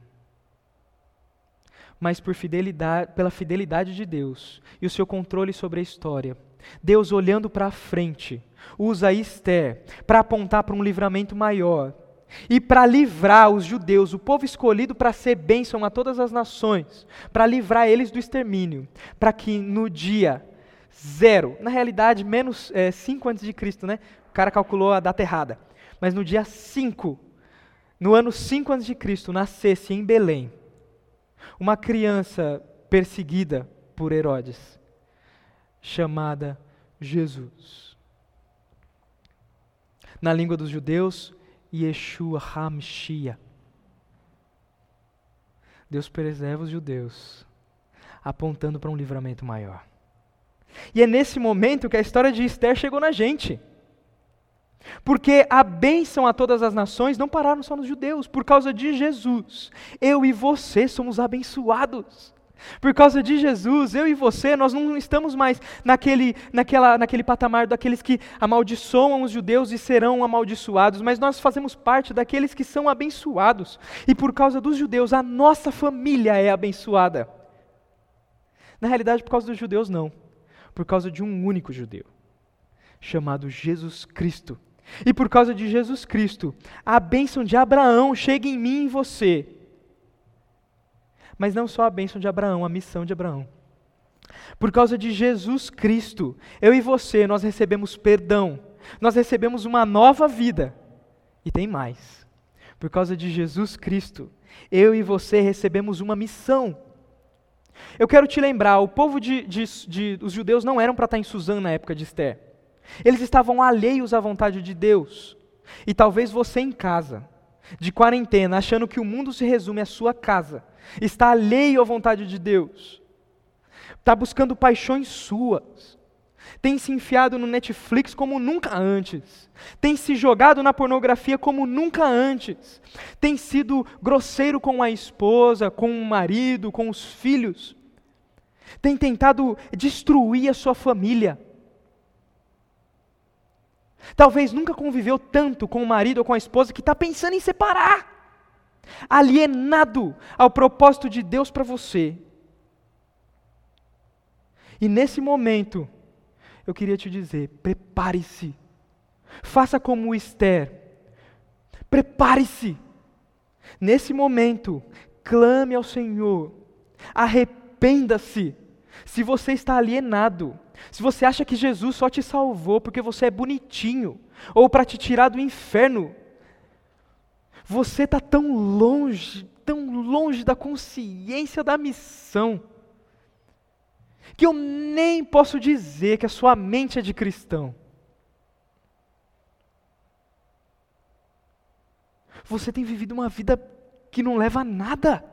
Speaker 1: Mas por fidelidade, pela fidelidade de Deus e o seu controle sobre a história, Deus olhando para frente, usa Esther para apontar para um livramento maior e para livrar os judeus, o povo escolhido para ser bênção a todas as nações, para livrar eles do extermínio, para que no dia zero, na realidade menos 5 é, antes de Cristo, né? O cara calculou a data errada. Mas no dia 5, no ano 5 antes de Cristo, nascesse em Belém uma criança perseguida por Herodes, chamada Jesus. Na língua dos judeus, Yeshua HaMashia. Deus preserva os judeus, apontando para um livramento maior. E é nesse momento que a história de Esther chegou na gente. Porque a bênção a todas as nações não pararam só nos judeus, por causa de Jesus. Eu e você somos abençoados. Por causa de Jesus, eu e você, nós não estamos mais naquele, naquela, naquele patamar daqueles que amaldiçoam os judeus e serão amaldiçoados, mas nós fazemos parte daqueles que são abençoados. E por causa dos judeus, a nossa família é abençoada. Na realidade, por causa dos judeus, não. Por causa de um único judeu, chamado Jesus Cristo. E por causa de Jesus Cristo, a bênção de Abraão chega em mim e em você mas não só a bênção de Abraão, a missão de Abraão. Por causa de Jesus Cristo, eu e você, nós recebemos perdão, nós recebemos uma nova vida. E tem mais. Por causa de Jesus Cristo, eu e você recebemos uma missão. Eu quero te lembrar: o povo de, de, de os judeus não eram para estar em Suzã na época de Esther. Eles estavam alheios à vontade de Deus. E talvez você em casa, de quarentena, achando que o mundo se resume à sua casa, está alheio à vontade de Deus, está buscando paixões suas, tem se enfiado no Netflix como nunca antes, tem se jogado na pornografia como nunca antes, tem sido grosseiro com a esposa, com o marido, com os filhos, tem tentado destruir a sua família. Talvez nunca conviveu tanto com o marido ou com a esposa que está pensando em separar alienado ao propósito de Deus para você. E nesse momento, eu queria te dizer: prepare-se. Faça como Esther. Prepare-se. Nesse momento, clame ao Senhor. Arrependa-se. Se você está alienado, se você acha que Jesus só te salvou porque você é bonitinho, ou para te tirar do inferno, você está tão longe, tão longe da consciência da missão, que eu nem posso dizer que a sua mente é de cristão. Você tem vivido uma vida que não leva a nada,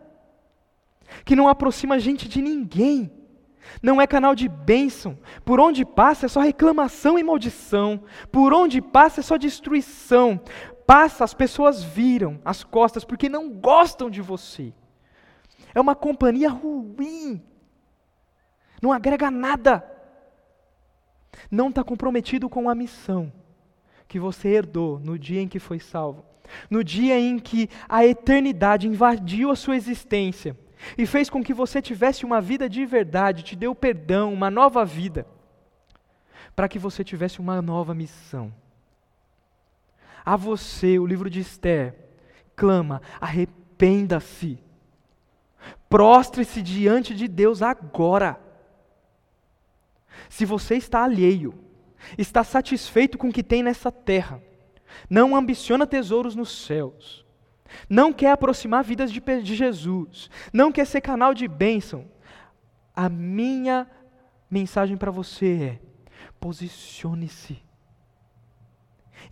Speaker 1: que não aproxima a gente de ninguém, não é canal de bênção. Por onde passa é só reclamação e maldição. Por onde passa é só destruição passa, as pessoas viram as costas porque não gostam de você. É uma companhia ruim. Não agrega nada. Não está comprometido com a missão que você herdou no dia em que foi salvo. No dia em que a eternidade invadiu a sua existência e fez com que você tivesse uma vida de verdade, te deu perdão, uma nova vida, para que você tivesse uma nova missão. A você, o livro de Esther clama: arrependa-se. Prostre-se diante de Deus agora. Se você está alheio, está satisfeito com o que tem nessa terra, não ambiciona tesouros nos céus, não quer aproximar vidas de, de Jesus, não quer ser canal de bênção, a minha mensagem para você é: posicione-se.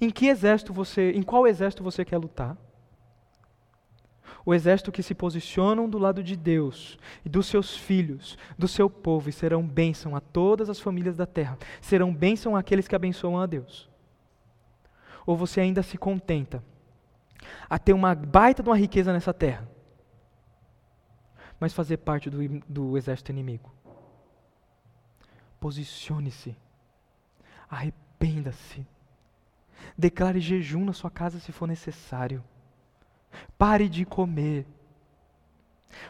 Speaker 1: Em que exército você, em qual exército você quer lutar? o exército que se posicionam do lado de Deus e dos seus filhos, do seu povo, e serão bênção a todas as famílias da terra, serão bênção àqueles que abençoam a Deus? Ou você ainda se contenta a ter uma baita de uma riqueza nessa terra, mas fazer parte do, do exército inimigo? Posicione-se, arrependa-se, declare jejum na sua casa se for necessário Pare de comer.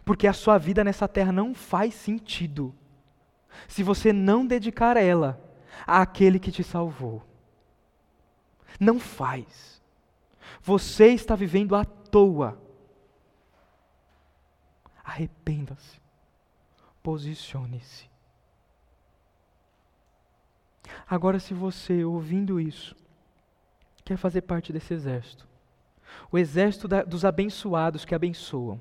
Speaker 1: Porque a sua vida nessa terra não faz sentido se você não dedicar ela àquele que te salvou. Não faz. Você está vivendo à toa. Arrependa-se. Posicione-se. Agora, se você, ouvindo isso, quer fazer parte desse exército, o exército da, dos abençoados que abençoam.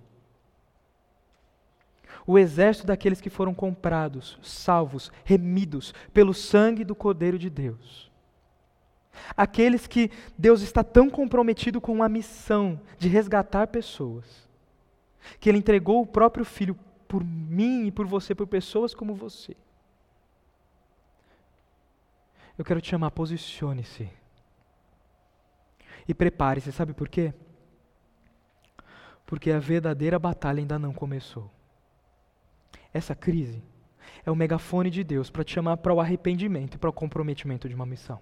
Speaker 1: O exército daqueles que foram comprados, salvos, remidos pelo sangue do Cordeiro de Deus. Aqueles que Deus está tão comprometido com a missão de resgatar pessoas, que Ele entregou o próprio Filho por mim e por você, por pessoas como você. Eu quero te chamar, posicione-se e prepare-se, sabe por quê? Porque a verdadeira batalha ainda não começou. Essa crise é o megafone de Deus para te chamar para o arrependimento e para o comprometimento de uma missão.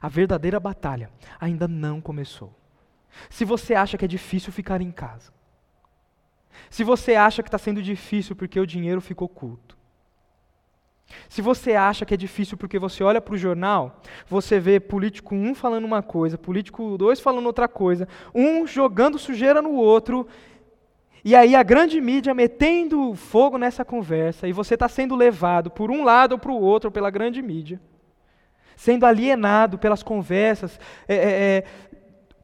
Speaker 1: A verdadeira batalha ainda não começou. Se você acha que é difícil ficar em casa, se você acha que está sendo difícil porque o dinheiro ficou curto, se você acha que é difícil porque você olha para o jornal, você vê político um falando uma coisa, político dois falando outra coisa, um jogando sujeira no outro, e aí a grande mídia metendo fogo nessa conversa, e você está sendo levado por um lado ou para o outro pela grande mídia, sendo alienado pelas conversas, é, é, é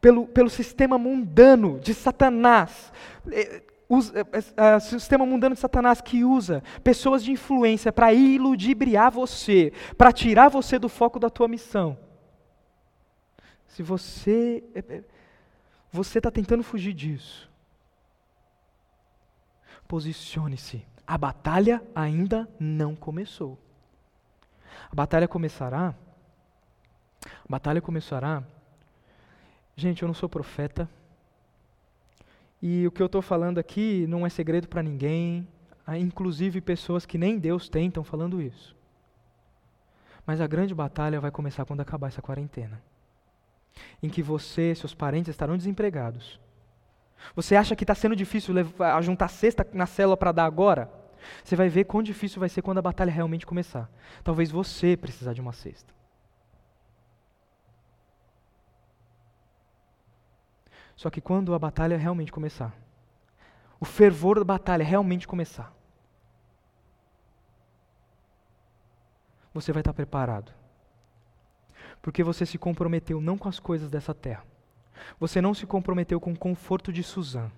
Speaker 1: pelo, pelo sistema mundano de Satanás. É, o é, é, sistema mundano de Satanás que usa pessoas de influência para iludibriar você, para tirar você do foco da tua missão. Se você você está tentando fugir disso, posicione-se. A batalha ainda não começou. A batalha começará. A batalha começará. Gente, eu não sou profeta. E o que eu estou falando aqui não é segredo para ninguém, há inclusive pessoas que nem Deus têm estão falando isso. Mas a grande batalha vai começar quando acabar essa quarentena. Em que você, seus parentes estarão desempregados. Você acha que está sendo difícil levar, juntar cesta na célula para dar agora? Você vai ver quão difícil vai ser quando a batalha realmente começar. Talvez você precisar de uma cesta. Só que quando a batalha realmente começar, o fervor da batalha realmente começar, você vai estar preparado. Porque você se comprometeu não com as coisas dessa terra. Você não se comprometeu com o conforto de Suzã.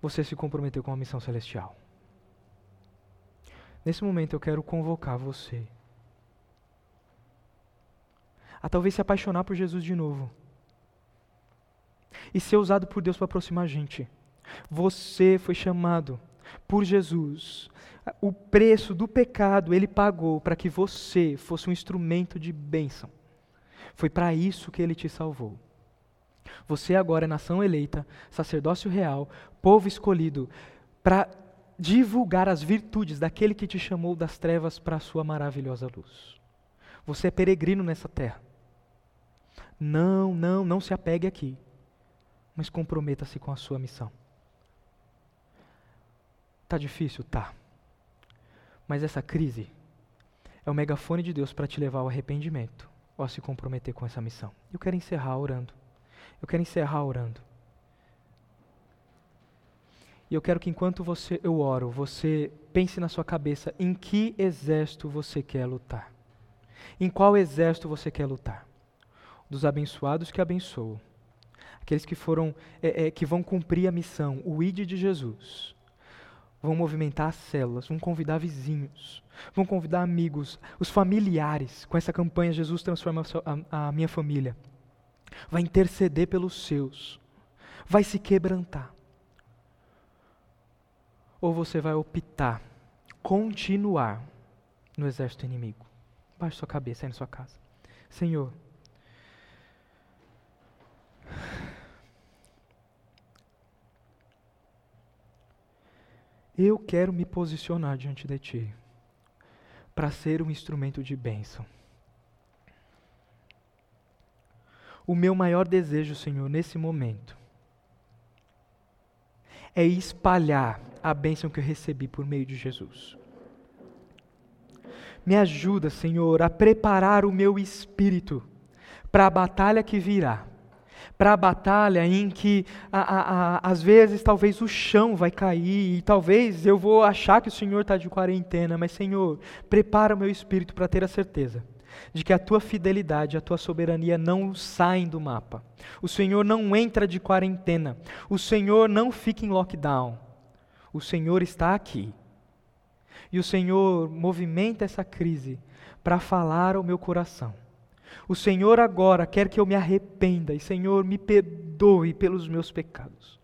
Speaker 1: Você se comprometeu com a missão celestial. Nesse momento eu quero convocar você a talvez se apaixonar por Jesus de novo e ser usado por Deus para aproximar a gente. Você foi chamado por Jesus. O preço do pecado ele pagou para que você fosse um instrumento de bênção. Foi para isso que ele te salvou. Você agora é nação eleita, sacerdócio real, povo escolhido, para divulgar as virtudes daquele que te chamou das trevas para a sua maravilhosa luz. Você é peregrino nessa terra. Não, não, não se apegue aqui mas comprometa-se com a sua missão. Tá difícil? Tá. Mas essa crise é o megafone de Deus para te levar ao arrependimento ou a se comprometer com essa missão. Eu quero encerrar orando. Eu quero encerrar orando. E eu quero que enquanto você eu oro, você pense na sua cabeça em que exército você quer lutar. Em qual exército você quer lutar? Dos abençoados que abençoam aqueles que foram, é, é, que vão cumprir a missão, o ID de Jesus. Vão movimentar as células, vão convidar vizinhos, vão convidar amigos, os familiares. Com essa campanha, Jesus transforma a, a minha família. Vai interceder pelos seus. vai se quebrantar. Ou você vai optar, continuar no exército inimigo. Baixe sua cabeça aí na sua casa. Senhor, eu quero me posicionar diante de Ti para ser um instrumento de bênção. O meu maior desejo, Senhor, nesse momento, é espalhar a bênção que eu recebi por meio de Jesus. Me ajuda, Senhor, a preparar o meu espírito para a batalha que virá. Para a batalha em que, a, a, a, às vezes, talvez o chão vai cair, e talvez eu vou achar que o Senhor está de quarentena, mas, Senhor, prepara o meu espírito para ter a certeza de que a tua fidelidade, a tua soberania não saem do mapa. O Senhor não entra de quarentena. O Senhor não fica em lockdown. O Senhor está aqui. E o Senhor movimenta essa crise para falar ao meu coração. O Senhor agora quer que eu me arrependa e, Senhor, me perdoe pelos meus pecados.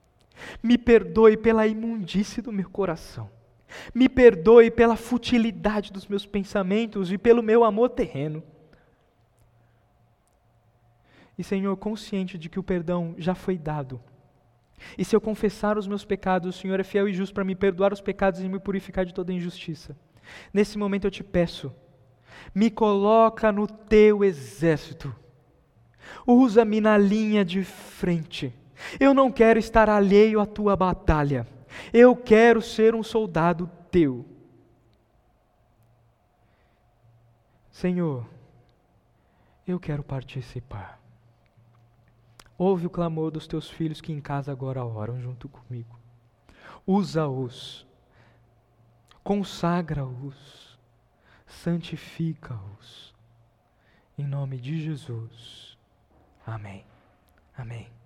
Speaker 1: Me perdoe pela imundície do meu coração. Me perdoe pela futilidade dos meus pensamentos e pelo meu amor terreno. E, Senhor, consciente de que o perdão já foi dado. E se eu confessar os meus pecados, o Senhor é fiel e justo para me perdoar os pecados e me purificar de toda injustiça. Nesse momento eu te peço, me coloca no teu exército. Usa-me na linha de frente. Eu não quero estar alheio à tua batalha. Eu quero ser um soldado teu. Senhor, eu quero participar. Ouve o clamor dos teus filhos que em casa agora oram junto comigo. Usa-os, consagra-os, santifica-os. Em nome de Jesus. Amém. Amém.